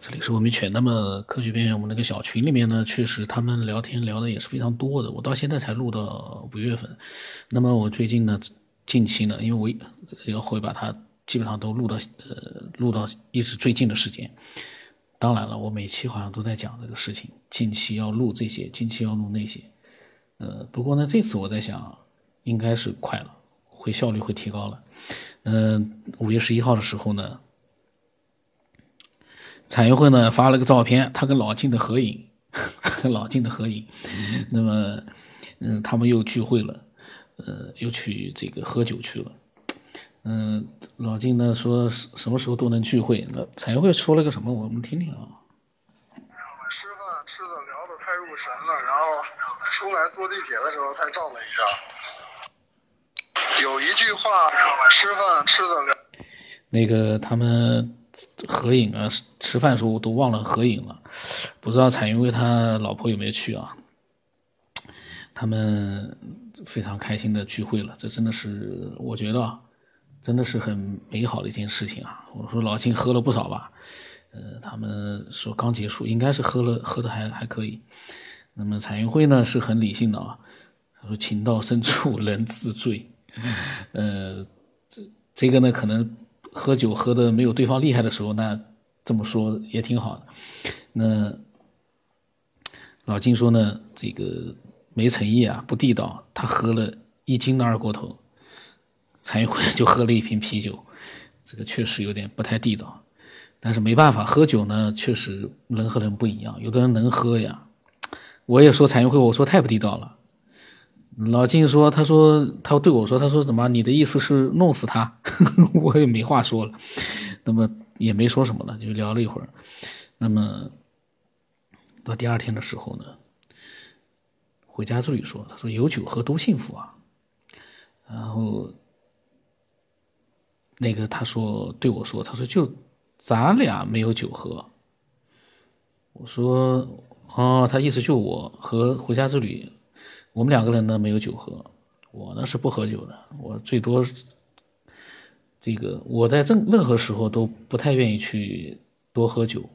这里是文明犬。那么科学边缘，我们那个小群里面呢，确实他们聊天聊的也是非常多的。我到现在才录到五月份，那么我最近呢，近期呢，因为我要会把它基本上都录到呃录到一直最近的时间。当然了，我每期好像都在讲这个事情，近期要录这些，近期要录那些。呃，不过呢，这次我在想，应该是快了，会效率会提高了。嗯，五月十一号的时候呢。产业会呢发了个照片，他跟老金的合影，跟 老金的合影。那么，嗯，他们又聚会了，呃，又去这个喝酒去了。嗯，老金呢说什么时候都能聚会。那产业会说了个什么？我们听听啊。吃饭吃的聊的太入神了，然后出来坐地铁的时候才照了一张。有一句话，吃饭吃的聊。那个他们。合影啊，吃饭的时候我都忘了合影了，不知道彩云为他老婆有没有去啊？他们非常开心的聚会了，这真的是我觉得真的是很美好的一件事情啊！我说老金喝了不少吧？呃，他们说刚结束，应该是喝了喝的还还可以。那么彩云会呢是很理性的啊，他说情到深处 人自醉，呃，这这个呢可能。喝酒喝的没有对方厉害的时候，那这么说也挺好的。那老金说呢，这个没诚意啊，不地道。他喝了一斤的二锅头，才一会就喝了一瓶啤酒，这个确实有点不太地道。但是没办法，喝酒呢，确实人和人不一样，有的人能喝呀。我也说残运会，我说太不地道了。老金说：“他说，他对我说，他说怎么？你的意思是弄死他？我也没话说了。那么也没说什么了，就聊了一会儿。那么到第二天的时候呢，回家之旅说，他说有酒喝多幸福啊。然后那个他说对我说，他说就咱俩没有酒喝。我说哦，他意思就我和回家之旅。”我们两个人呢没有酒喝，我呢是不喝酒的，我最多这个我在任任何时候都不太愿意去多喝酒，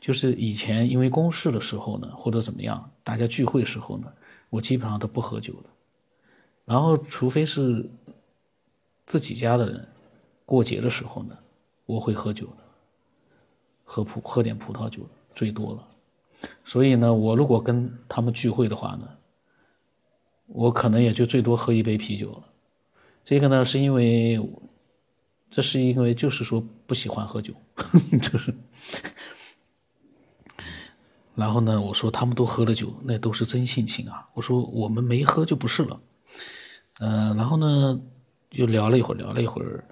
就是以前因为公事的时候呢，或者怎么样，大家聚会时候呢，我基本上都不喝酒的，然后除非是自己家的人过节的时候呢，我会喝酒的，喝葡喝点葡萄酒最多了，所以呢，我如果跟他们聚会的话呢。我可能也就最多喝一杯啤酒了，这个呢是因为，这是因为就是说不喜欢喝酒，就是，然后呢，我说他们都喝了酒，那都是真性情啊。我说我们没喝就不是了，嗯，然后呢就聊了一会儿，聊了一会儿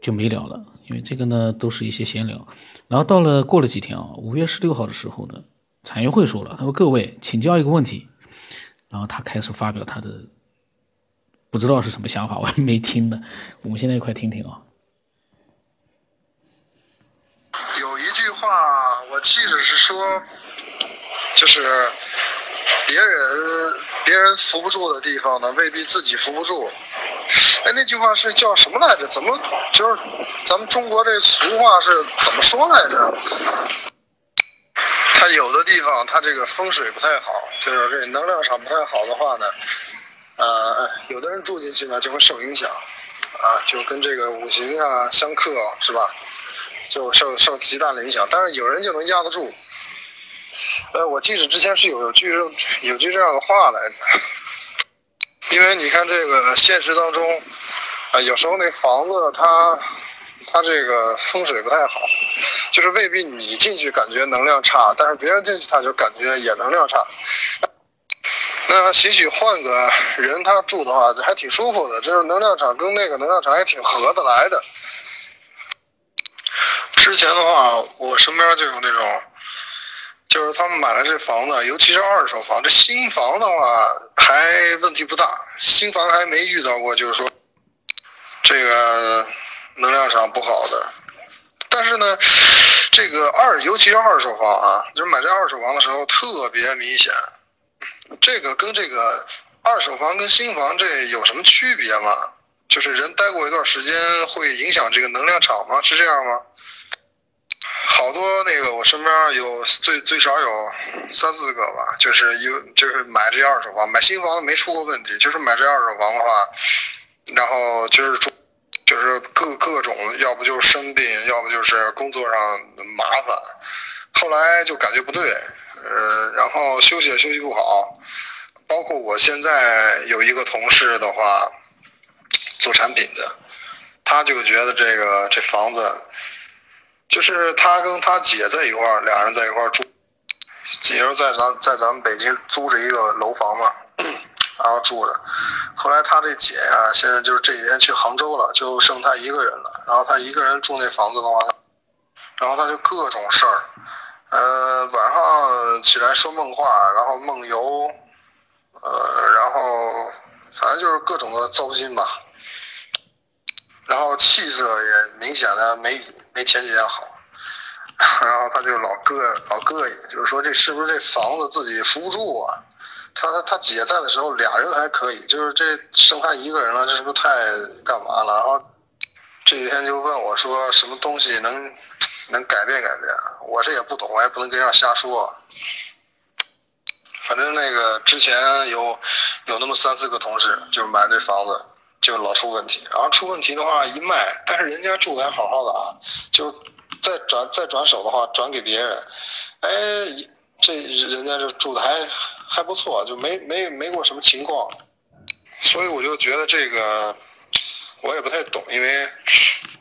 就没聊了，因为这个呢都是一些闲聊。然后到了过了几天啊，五月十六号的时候呢，产业会说了，他说各位请教一个问题。然后他开始发表他的不知道是什么想法，我还没听呢。我们现在一块听听啊。有一句话我记着是说，就是别人别人扶不住的地方呢，未必自己扶不住。哎，那句话是叫什么来着？怎么就是咱们中国这俗话是怎么说来着？它有的地方它这个风水不太好，就是这能量场不太好的话呢，呃，有的人住进去呢就会受影响，啊，就跟这个五行啊相克，是吧？就受受极大的影响。但是有人就能压得住。呃，我记得之前是有句有句这样的话来着，因为你看这个现实当中，啊，有时候那房子它。它这个风水不太好，就是未必你进去感觉能量差，但是别人进去他就感觉也能量差。那兴许换个人他住的话，还挺舒服的，就是能量场跟那个能量场还挺合得来的。之前的话，我身边就有那种，就是他们买了这房子，尤其是二手房，这新房的话还问题不大，新房还没遇到过，就是说这个。能量场不好的，但是呢，这个二，尤其是二手房啊，就是买这二手房的时候特别明显。这个跟这个二手房跟新房这有什么区别吗？就是人待过一段时间会影响这个能量场吗？是这样吗？好多那个我身边有最最少有三四个吧，就是有就是买这二手房，买新房没出过问题，就是买这二手房的话，然后就是住就是各各种，要不就是生病，要不就是工作上麻烦，后来就感觉不对，呃，然后休息也休息不好，包括我现在有一个同事的话，做产品的，他就觉得这个这房子。就是他跟他姐在一块儿，俩人在一块儿住，姐是在咱在咱们北京租着一个楼房嘛，然后住着。后来他这姐呀，现在就是这几天去杭州了，就剩他一个人了。然后他一个人住那房子的话，然后他就各种事儿，呃，晚上起来说梦话，然后梦游，呃，然后反正就是各种的糟心吧。然后气色也明显的没没前几天好，然后他就老膈老膈应，就是说这是不是这房子自己扶不住啊？他他他姐在的时候俩人还可以，就是这剩他一个人了，这是不是太干嘛了？然后这几天就问我说什么东西能能改变改变？我这也不懂，我也不能跟人瞎说。反正那个之前有有那么三四个同事就买这房子。就老出问题，然后出问题的话一卖，但是人家住的还好好的啊，就再转再转手的话转给别人，哎，这人家就住的还还不错，就没没没过什么情况，所以我就觉得这个我也不太懂，因为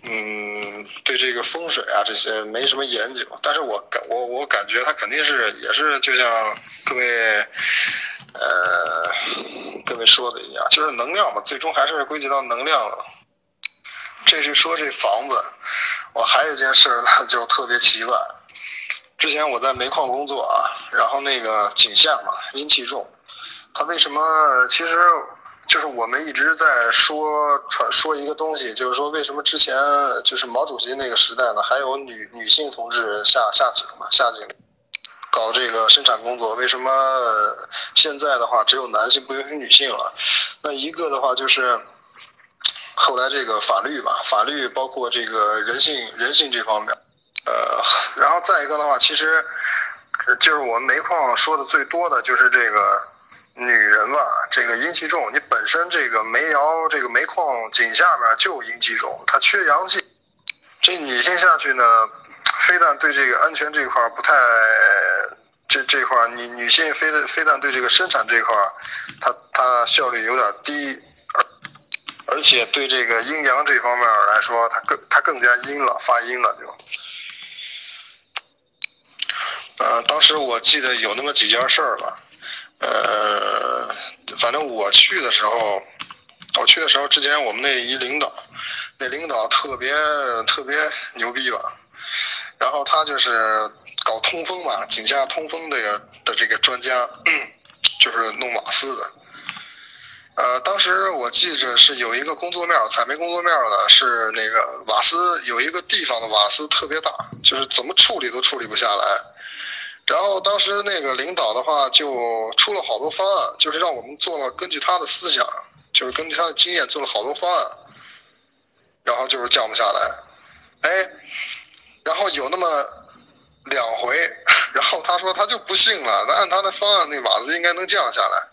嗯对这个风水啊这些没什么研究，但是我感我我感觉他肯定是也是就像各位。呃，各位说的一样，就是能量嘛，最终还是归结到能量了。这是说这房子，我还有一件事呢，就特别奇怪。之前我在煤矿工作啊，然后那个井下嘛，阴气重。他为什么？其实就是我们一直在说传说一个东西，就是说为什么之前就是毛主席那个时代呢，还有女女性同志下下井嘛，下井。搞这个生产工作，为什么现在的话只有男性不允许女性了？那一个的话就是后来这个法律吧，法律包括这个人性人性这方面，呃，然后再一个的话，其实就是我们煤矿说的最多的就是这个女人吧，这个阴气重，你本身这个煤窑这个煤矿井下面就阴气重，它缺阳气，这女性下去呢？非但对这个安全这块不太，这这块女女性非的非但对这个生产这块，它它效率有点低，而且对这个阴阳这方面来说，它更它更加阴了，发阴了就。呃，当时我记得有那么几件事儿吧，呃，反正我去的时候，我去的时候之前我们那一领导，那领导特别特别牛逼吧。然后他就是搞通风嘛，井下通风的的这个专家，就是弄瓦斯的。呃，当时我记着是有一个工作面，采煤工作面的是那个瓦斯，有一个地方的瓦斯特别大，就是怎么处理都处理不下来。然后当时那个领导的话就出了好多方案，就是让我们做了根据他的思想，就是根据他的经验做了好多方案，然后就是降不下来。哎。然后有那么两回，然后他说他就不信了，那按他的方案，那瓦子应该能降下来。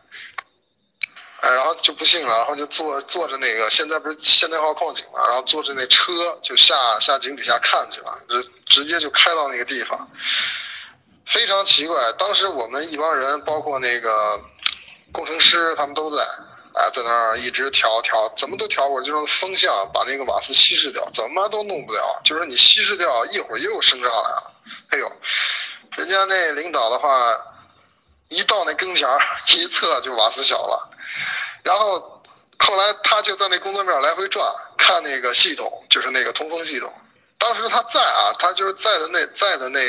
哎，然后就不信了，然后就坐坐着那个，现在不是现代化矿井嘛，然后坐着那车就下下井底下看去了，直直接就开到那个地方，非常奇怪。当时我们一帮人，包括那个工程师，他们都在。啊，在那儿一直调调，怎么都调过，就是风向把那个瓦斯稀释掉，怎么都弄不了。就是你稀释掉一会儿又升上来了。哎呦，人家那领导的话，一到那跟前儿 一测就瓦斯小了。然后后来他就在那工作面来回转，看那个系统，就是那个通风系统。当时他在啊，他就是在的那在的那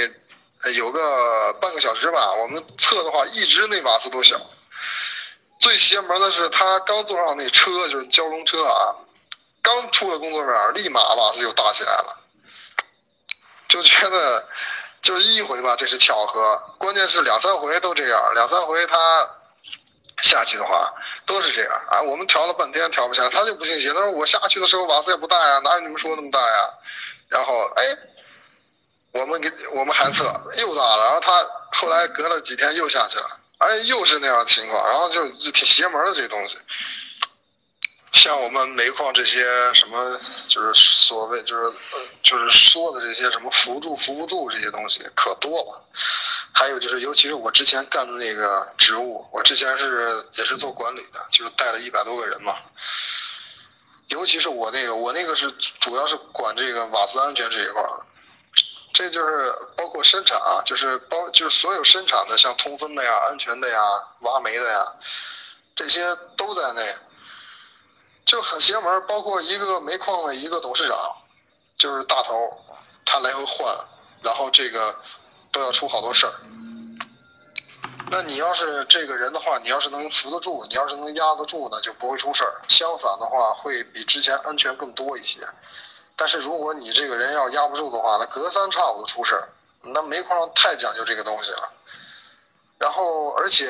有个半个小时吧，我们测的话一直那瓦斯都小。最邪门的是，他刚坐上那车，就是交通车啊，刚出了工作面，立马瓦斯就大起来了。就觉得，就一回吧，这是巧合，关键是两三回都这样，两三回他下去的话都是这样啊。我们调了半天调不下来，他就不信邪，他说我下去的时候瓦斯也不大呀，哪有你们说那么大呀？然后哎，我们给我们还测又大了，然后他后来隔了几天又下去了，哎，又是那样情况，然后就就挺邪门的这东西。像我们煤矿这些什么，就是所谓就是就是说的这些什么扶住扶不住这些东西可多了。还有就是，尤其是我之前干的那个职务，我之前是也是做管理的，就是带了一百多个人嘛。尤其是我那个，我那个是主要是管这个瓦斯安全这一块儿。这就是包括生产啊，就是包就是所有生产的，像通风的呀、安全的呀、挖煤的呀，这些都在内。就很邪门，包括一个煤矿的一个董事长，就是大头，他来回换，然后这个都要出好多事儿。那你要是这个人的话，你要是能扶得住，你要是能压得住呢，就不会出事儿。相反的话，会比之前安全更多一些。但是如果你这个人要压不住的话，那隔三差五的出事儿。那煤矿太讲究这个东西了。然后，而且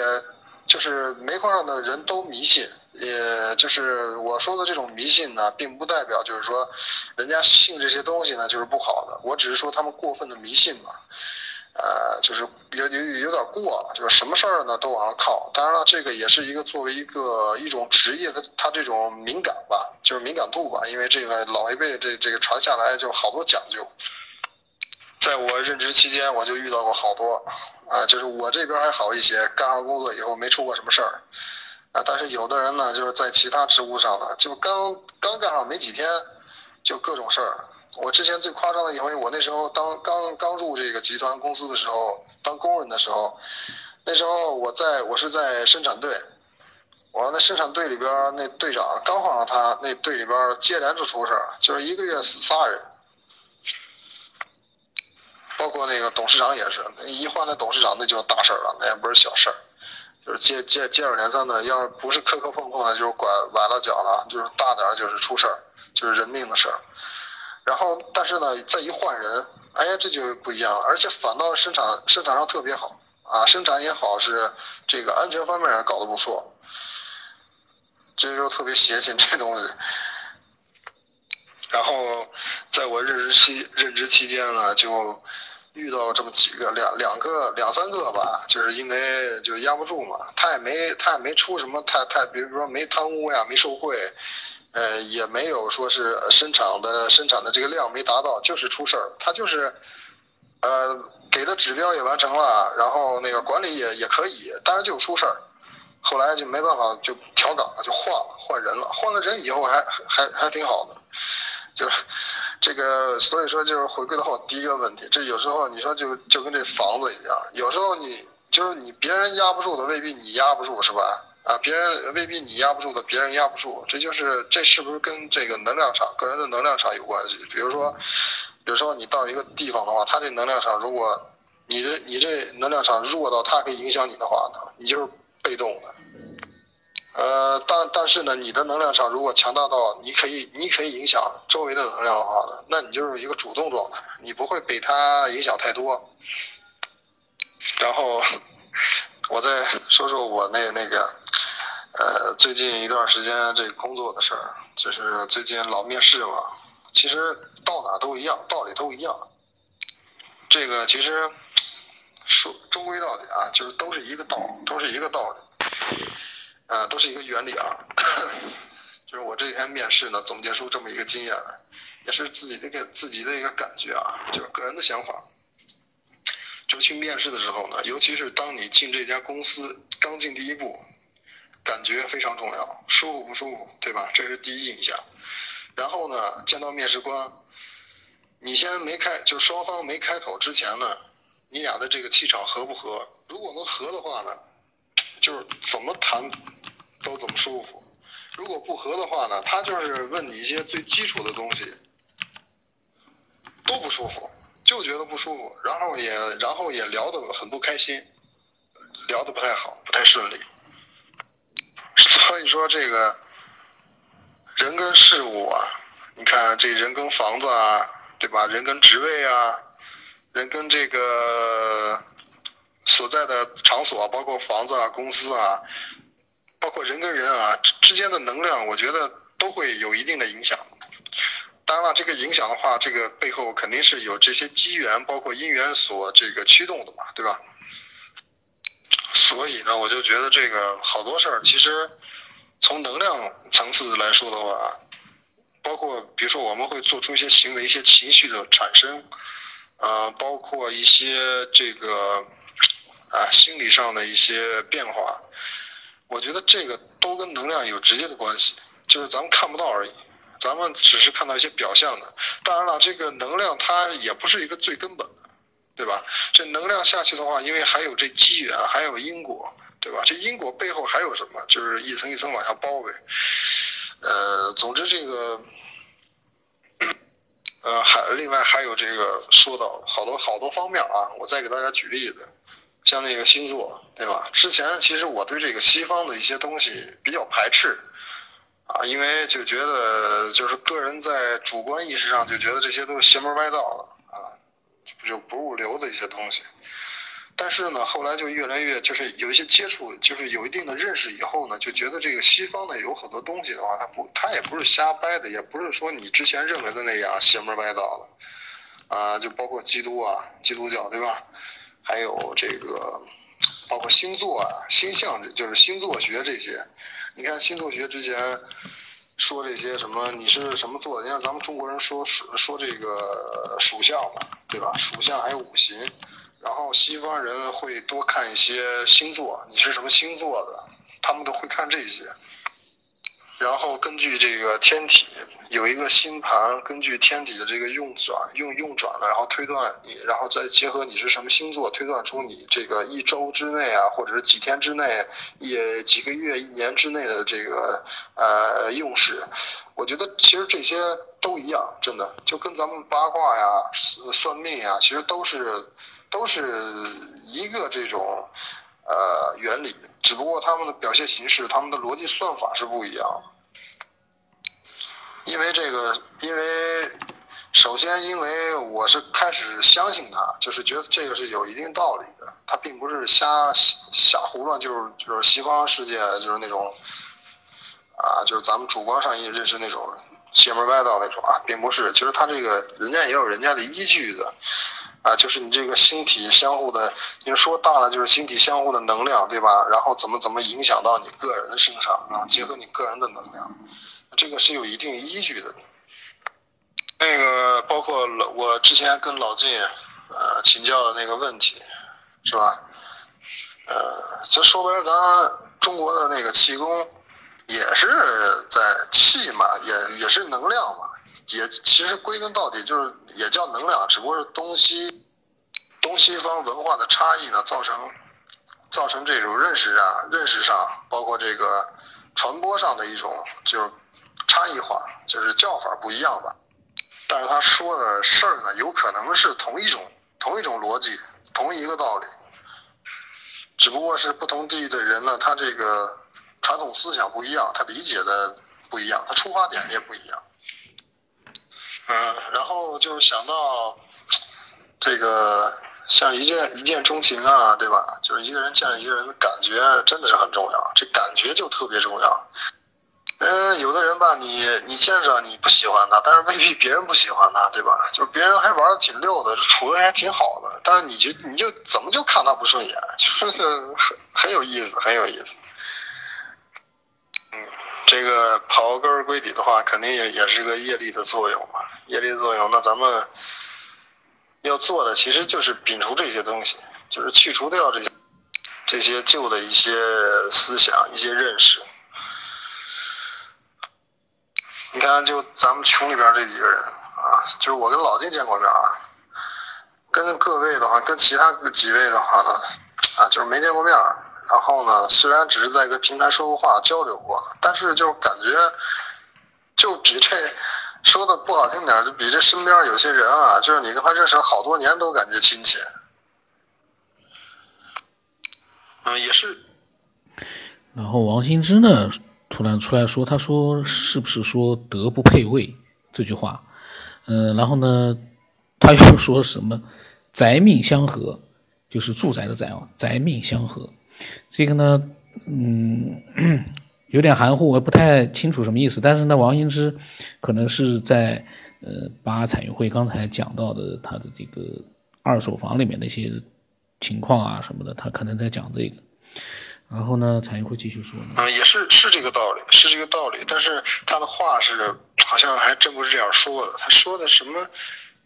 就是煤矿上的人都迷信，也就是我说的这种迷信呢，并不代表就是说人家信这些东西呢就是不好的。我只是说他们过分的迷信嘛。呃，就是有有有点过了，就是什么事儿呢都往上靠。当然了，这个也是一个作为一个一种职业的他这种敏感吧，就是敏感度吧。因为这个老一辈这这个传下来就好多讲究。在我任职期间，我就遇到过好多啊，就是我这边还好一些，干上工作以后没出过什么事儿啊。但是有的人呢，就是在其他职务上呢，就刚刚干上没几天，就各种事儿。我之前最夸张的一回，我那时候当刚刚入这个集团公司的时候，当工人的时候，那时候我在我是在生产队，我那生产队里边那队长刚换上他，那队里边接连就出事儿，就是一个月死仨人，包括那个董事长也是，一换那董事长那就是大事了，那也不是小事儿，就是接接接二连三的，要不是磕磕碰碰的，就是拐崴了脚了，就是大点儿就是出事儿，就是人命的事儿。然后，但是呢，再一换人，哎呀，这就不一样了，而且反倒生产生产上特别好啊，生产也好，是这个安全方面也搞得不错。这时候特别邪性这东西。然后，在我任职期任职期间呢，就遇到这么几个两两个两三个吧，就是因为就压不住嘛，他也没他也没出什么太太，比如说没贪污呀，没受贿。呃，也没有说是生产的生产的这个量没达到，就是出事儿。他就是，呃，给的指标也完成了，然后那个管理也也可以，但是就出事儿。后来就没办法，就调岗了，就换了，换人了。换了人以后还还还挺好的，就是这个，所以说就是回归到我第一个问题，这有时候你说就就跟这房子一样，有时候你就是你别人压不住的，未必你压不住，是吧？啊，别人未必你压不住的，别人压不住，这就是这是不是跟这个能量场、个人的能量场有关系？比如说，比如说你到一个地方的话，他这能量场，如果你的你这能量场弱到他可以影响你的话呢，你就是被动的。呃，但但是呢，你的能量场如果强大到你可以你可以影响周围的能量的话呢，那你就是一个主动状态，你不会被他影响太多。然后我再说说我那那个。呃，最近一段时间这个工作的事儿，就是最近老面试嘛。其实到哪都一样，道理都一样。这个其实说终归到底啊，就是都是一个道，都是一个道理，呃，都是一个原理啊。就是我这几天面试呢，总结出这么一个经验来，也是自己的个自己的一个感觉啊，就是个人的想法。就去面试的时候呢，尤其是当你进这家公司刚进第一步。感觉非常重要，舒服不舒服，对吧？这是第一印象。然后呢，见到面试官，你先没开，就是双方没开口之前呢，你俩的这个气场合不合？如果能合的话呢，就是怎么谈都怎么舒服；如果不合的话呢，他就是问你一些最基础的东西，都不舒服，就觉得不舒服，然后也然后也聊得很不开心，聊得不太好，不太顺利。所以说这个人跟事物啊，你看这人跟房子啊，对吧？人跟职位啊，人跟这个所在的场所，包括房子啊、公司啊，包括人跟人啊之之间的能量，我觉得都会有一定的影响。当然了，这个影响的话，这个背后肯定是有这些机缘，包括因缘所这个驱动的嘛，对吧？所以呢，我就觉得这个好多事儿，其实从能量层次来说的话，包括比如说我们会做出一些行为、一些情绪的产生，呃，包括一些这个啊心理上的一些变化，我觉得这个都跟能量有直接的关系，就是咱们看不到而已。咱们只是看到一些表象的，当然了，这个能量它也不是一个最根本，对吧？这能量下去的话，因为还有这机缘，还有因果，对吧？这因果背后还有什么？就是一层一层往下包呗。呃，总之这个，呃，还另外还有这个说到好多好多方面啊，我再给大家举例子，像那个星座，对吧？之前其实我对这个西方的一些东西比较排斥。啊，因为就觉得就是个人在主观意识上就觉得这些都是邪门歪道的，就不入流的一些东西。但是呢，后来就越来越就是有一些接触，就是有一定的认识以后呢，就觉得这个西方呢有很多东西的话，它不，它也不是瞎掰的，也不是说你之前认为的那样邪门歪道的啊，就包括基督啊，基督教对吧？还有这个包括星座啊、星象，就是星座学这些。你看星座学之前说这些什么，你是什么座？你像咱们中国人说说说这个属相嘛，对吧？属相还有五行，然后西方人会多看一些星座，你是什么星座的，他们都会看这些。然后根据这个天体有一个星盘，根据天体的这个运转、用运转了，然后推断你，然后再结合你是什么星座，推断出你这个一周之内啊，或者是几天之内、也几个月、一年之内的这个呃用时。我觉得其实这些都一样，真的就跟咱们八卦呀、算命呀，其实都是都是一个这种呃原理。只不过他们的表现形式、他们的逻辑算法是不一样。因为这个，因为首先，因为我是开始相信他，就是觉得这个是有一定道理的，他并不是瞎瞎胡乱，就是就是西方世界就是那种啊，就是咱们主观上也认识那种邪门歪道那种啊，并不是。其实他这个人家也有人家的依据的。啊，就是你这个星体相互的，你说大了就是星体相互的能量，对吧？然后怎么怎么影响到你个人的身上，然后结合你个人的能量，这个是有一定依据的。那个包括老我之前跟老晋呃请教的那个问题，是吧？呃，就说白了，咱中国的那个气功也是在气嘛，也也是能量嘛。也其实归根到底就是也叫能量，只不过是东西东西方文化的差异呢，造成造成这种认识上认识上，包括这个传播上的一种就是差异化，就是叫法不一样吧。但是他说的事儿呢，有可能是同一种同一种逻辑，同一个道理，只不过是不同地域的人呢，他这个传统思想不一样，他理解的不一样，他出发点也不一样。嗯，然后就是想到这个像一见一见钟情啊，对吧？就是一个人见了一个人的感觉真的是很重要，这感觉就特别重要。嗯，有的人吧，你你见着你不喜欢他，但是未必别人不喜欢他，对吧？就是别人还玩的挺溜的，处的还挺好的，但是你就你就怎么就看他不顺眼，就是很很有意思，很有意思。嗯，这个刨根儿归底的话，肯定也也是个业力的作用嘛。业力作用，那咱们要做的其实就是摒除这些东西，就是去除掉这些这些旧的一些思想、一些认识。你看，就咱们群里边这几个人啊，就是我跟老金见过面啊，跟各位的话，跟其他几位的话呢，啊，就是没见过面。然后呢，虽然只是在一个平台说过话、交流过，但是就感觉就比这。说的不好听点，就比这身边有些人啊，就是你跟他认识好多年，都感觉亲切。嗯，也是。然后王新之呢，突然出来说：“他说是不是说德不配位这句话？”嗯，然后呢，他又说什么“宅命相合”，就是住宅的宅啊，“宅命相合”。这个呢，嗯。有点含糊，我不太清楚什么意思。但是呢，王羲之可能是在呃，把彩云会刚才讲到的他的这个二手房里面的一些情况啊什么的，他可能在讲这个。然后呢，彩云会继续说呢。啊，也是是这个道理，是这个道理。但是他的话是好像还真不是这样说的。他说的什么？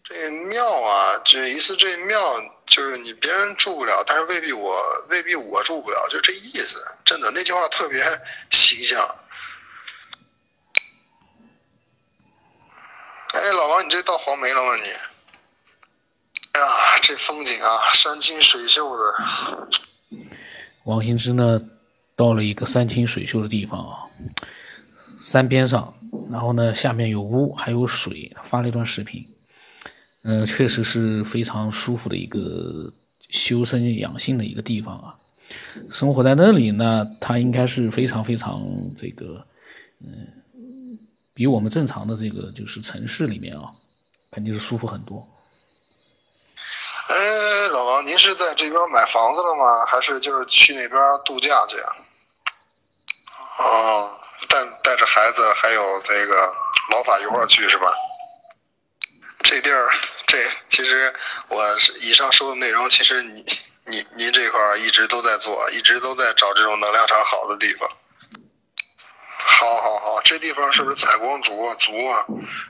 这庙啊，这一次这庙就是你别人住不了，但是未必我未必我住不了，就这意思。真的那句话特别形象。哎，老王，你这到黄梅了吗？你？哎呀，这风景啊，山清水秀的。王兴之呢，到了一个山清水秀的地方啊，山边上，然后呢，下面有屋，还有水，发了一段视频，嗯，确实是非常舒服的一个修身养性的一个地方啊。生活在那里呢，他应该是非常非常这个，嗯，比我们正常的这个就是城市里面啊，肯定是舒服很多。哎，老王，您是在这边买房子了吗？还是就是去那边度假去啊？哦，带带着孩子还有这个老法一块去是吧？这地儿，这其实我以上说的内容，其实你你您这块儿一直都在做，一直都在找这种能量场好的地方。好，好，好，这地方是不是采光足啊？足啊？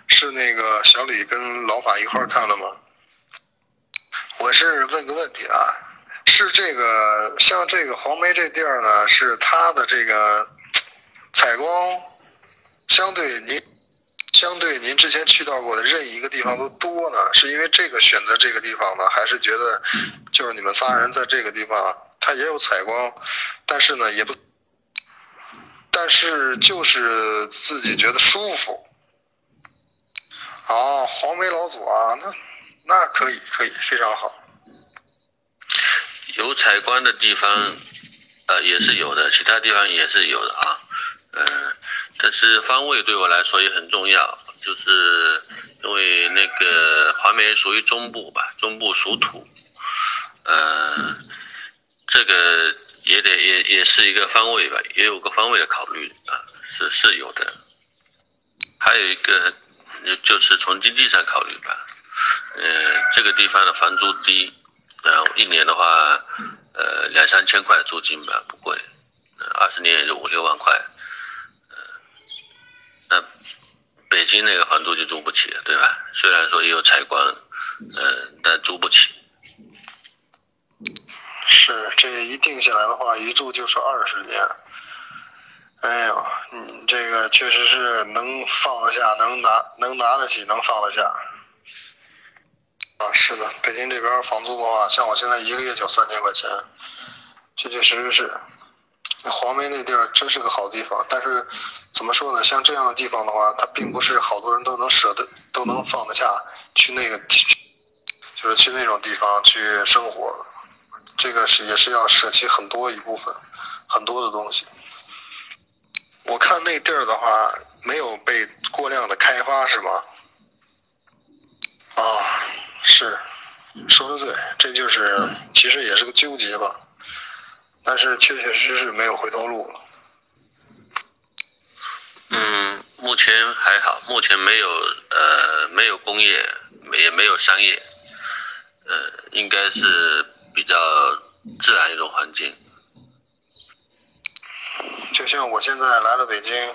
是那个小李跟老法一块儿看的吗？我是问个问题啊，是这个像这个黄梅这地儿呢，是它的这个采光相对您相对您之前去到过的任意一个地方都多呢？是因为这个选择这个地方呢，还是觉得就是你们仨人在这个地方，它也有采光，但是呢也不，但是就是自己觉得舒服。哦，黄梅老祖啊，那。那可以，可以，非常好。有采光的地方，呃，也是有的，其他地方也是有的啊。嗯，但是方位对我来说也很重要，就是因为那个华梅属于中部吧，中部属土，嗯，这个也得也也是一个方位吧，也有个方位的考虑啊，是是有的。还有一个，就是从经济上考虑吧。呃，这个地方的房租低，然后一年的话，呃，两三千块租金吧，不贵，二十年也就五六万块，呃，那北京那个房租就租不起，对吧？虽然说也有采光，嗯，但租不起。是，这个一定下来的话，一住就是二十年。哎呦，你这个确实是能放得下，能拿，能拿得起，能放得下。啊，是的，北京这边房租的话，像我现在一个月交三千块钱，确确实实是。黄梅那地儿真是个好地方，但是怎么说呢？像这样的地方的话，它并不是好多人都能舍得、都能放得下去那个，就是去那种地方去生活。这个是也是要舍弃很多一部分很多的东西。我看那地儿的话，没有被过量的开发，是吗？啊。是，说的对，这就是其实也是个纠结吧，但是确确实实没有回头路了。嗯，目前还好，目前没有呃没有工业，也没有商业，呃，应该是比较自然一种环境。就像我现在来了北京，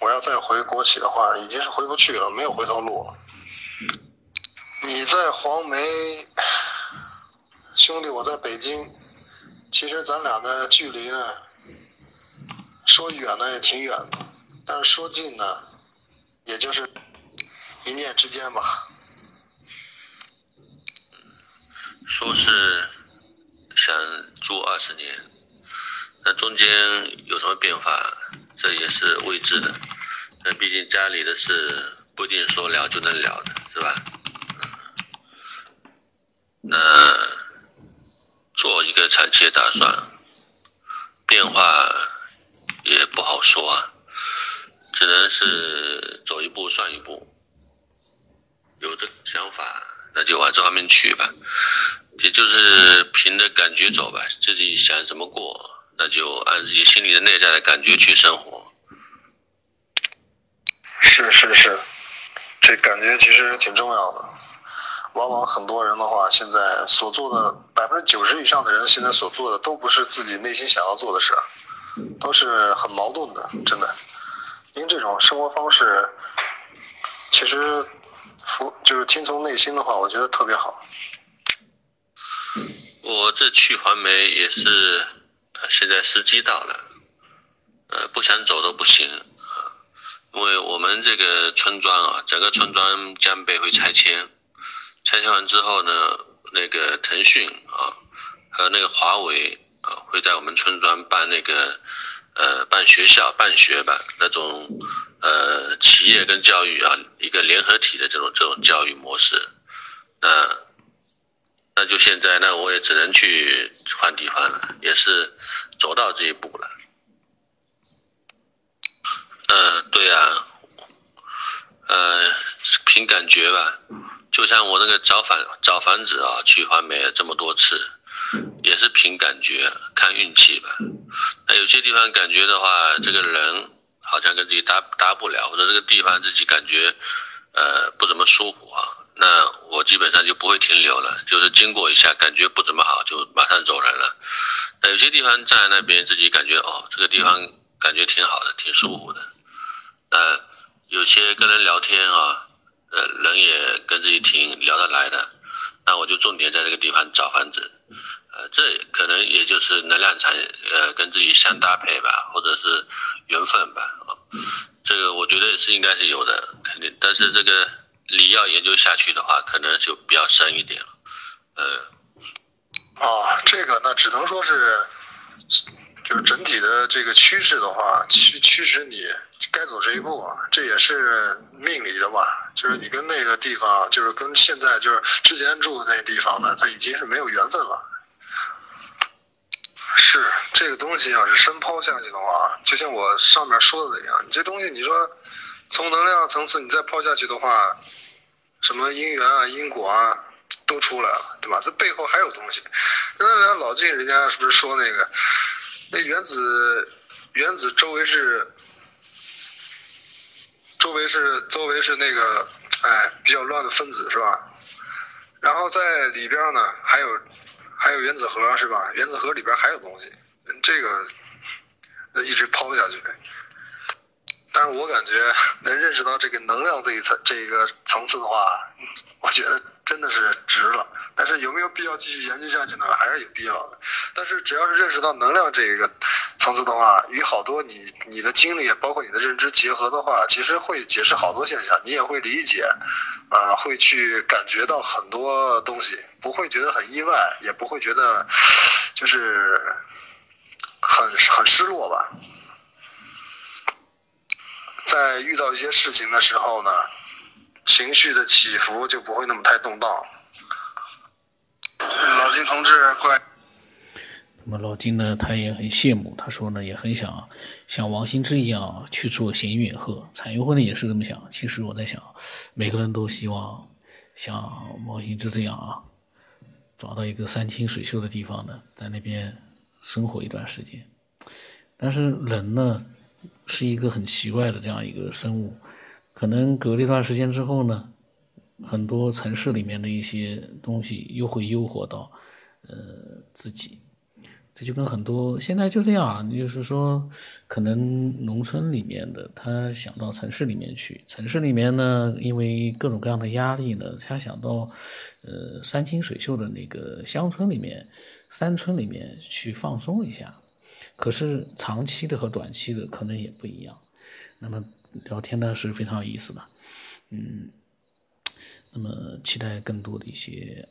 我要再回国企的话，已经是回不去了，没有回头路了。你在黄梅，兄弟，我在北京。其实咱俩的距离呢，说远呢也挺远的，但是说近呢，也就是一念之间吧。说是想住二十年，那中间有什么变化，这也是未知的。那毕竟家里的事不一定说了就能了的，是吧？那长期打算，变化也不好说啊，只能是走一步算一步。有这想法，那就往这方面去吧，也就是凭着感觉走吧，自己想怎么过，那就按自己心里的内在的感觉去生活。是是是，这感觉其实挺重要的。往往很多人的话，现在所做的百分之九十以上的人，现在所做的都不是自己内心想要做的事儿，都是很矛盾的，真的。您这种生活方式，其实服就是听从内心的话，我觉得特别好。我这去环梅也是，现在时机到了，呃，不想走都不行啊，因为我们这个村庄啊，整个村庄将被会拆迁。拆迁完之后呢，那个腾讯啊和那个华为啊会在我们村庄办那个呃办学校办学吧那种呃企业跟教育啊一个联合体的这种这种教育模式，那那就现在那我也只能去换地方了，也是走到这一步了。嗯，对啊，呃，凭感觉吧。就像我那个找房找房子啊，去环美这么多次，也是凭感觉看运气吧。那有些地方感觉的话，这个人好像跟自己搭搭不了，或者这个地方自己感觉呃不怎么舒服啊，那我基本上就不会停留了，就是经过一下感觉不怎么好，就马上走人了。那有些地方在那边自己感觉哦，这个地方感觉挺好的，挺舒服的。那有些跟人聊天啊。呃，人也跟自己挺聊得来的，那我就重点在这个地方找房子，呃，这可能也就是能量场，呃，跟自己相搭配吧，或者是缘分吧，啊，这个我觉得是应该是有的，肯定，但是这个你要研究下去的话，可能就比较深一点了，呃，哦，这个那只能说是，就是整体的这个趋势的话，驱驱使你该走这一步啊，这也是命里的吧。就是你跟那个地方，就是跟现在就是之前住的那地方呢，它已经是没有缘分了。是这个东西要是深抛下去的话，就像我上面说的一样，你这东西你说从能量层次你再抛下去的话，什么因缘啊、因果啊都出来了，对吧？这背后还有东西。那老晋人家是不是说那个那原子原子周围是？周围是周围是那个，哎，比较乱的分子是吧？然后在里边呢，还有还有原子核是吧？原子核里边还有东西，这个一直抛下去。但是我感觉能认识到这个能量这一层这一个层次的话，我觉得。真的是值了，但是有没有必要继续研究下去呢？还是有必要的。但是只要是认识到能量这个层次的话，与好多你你的经历，包括你的认知结合的话，其实会解释好多现象，你也会理解，啊，会去感觉到很多东西，不会觉得很意外，也不会觉得就是很很失落吧。在遇到一些事情的时候呢。情绪的起伏就不会那么太动荡。老金同志，过来。那么老金呢，他也很羡慕，他说呢，也很想像王兴之一样去做闲云野鹤。彩云会呢也是这么想。其实我在想，每个人都希望像王兴之这样啊，找到一个山清水秀的地方呢，在那边生活一段时间。但是人呢，是一个很奇怪的这样一个生物。可能隔了一段时间之后呢，很多城市里面的一些东西又会诱惑到，呃，自己。这就跟很多现在就这样啊，就是说，可能农村里面的他想到城市里面去，城市里面呢，因为各种各样的压力呢，他想到，呃，山清水秀的那个乡村里面、山村里面去放松一下。可是长期的和短期的可能也不一样。那么。聊天呢是非常有意思的，嗯，那么期待更多的一些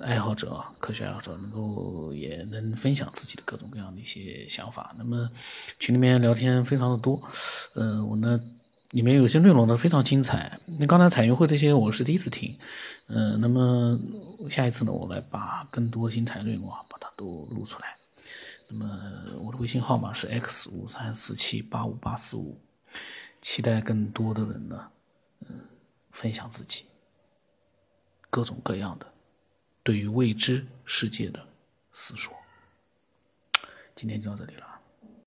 爱好者啊，科学爱好者能够也能分享自己的各种各样的一些想法。那么群里面聊天非常的多，呃，我呢里面有些内容呢非常精彩。那刚才彩云会这些我是第一次听，嗯，那么下一次呢我来把更多精彩内容啊把它都录出来。那么我的微信号码是 x 五三四七八五八四五。期待更多的人呢，嗯，分享自己各种各样的对于未知世界的思索。今天就到这里了。